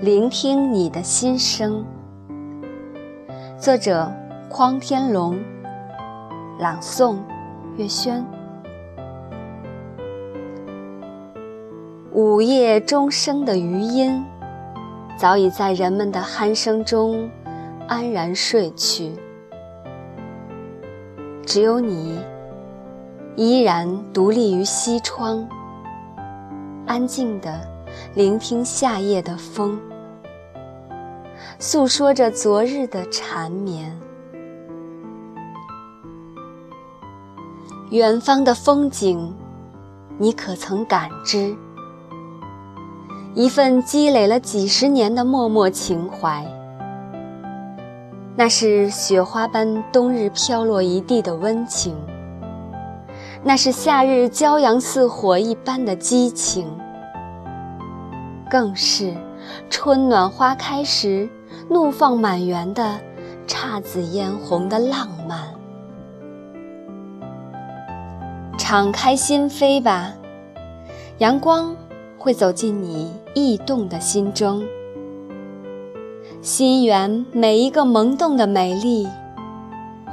聆听你的心声。作者：匡天龙，朗诵：月轩。午夜钟声的余音，早已在人们的鼾声中安然睡去。只有你，依然独立于西窗，安静的聆听夏夜的风，诉说着昨日的缠绵。远方的风景，你可曾感知？一份积累了几十年的默默情怀，那是雪花般冬日飘落一地的温情，那是夏日骄阳似火一般的激情，更是春暖花开时怒放满园的姹紫嫣红的浪漫。敞开心扉吧，阳光。会走进你异动的心中，心园每一个萌动的美丽，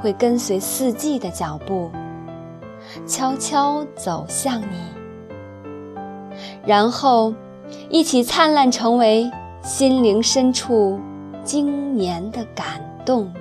会跟随四季的脚步，悄悄走向你，然后一起灿烂，成为心灵深处经年的感动。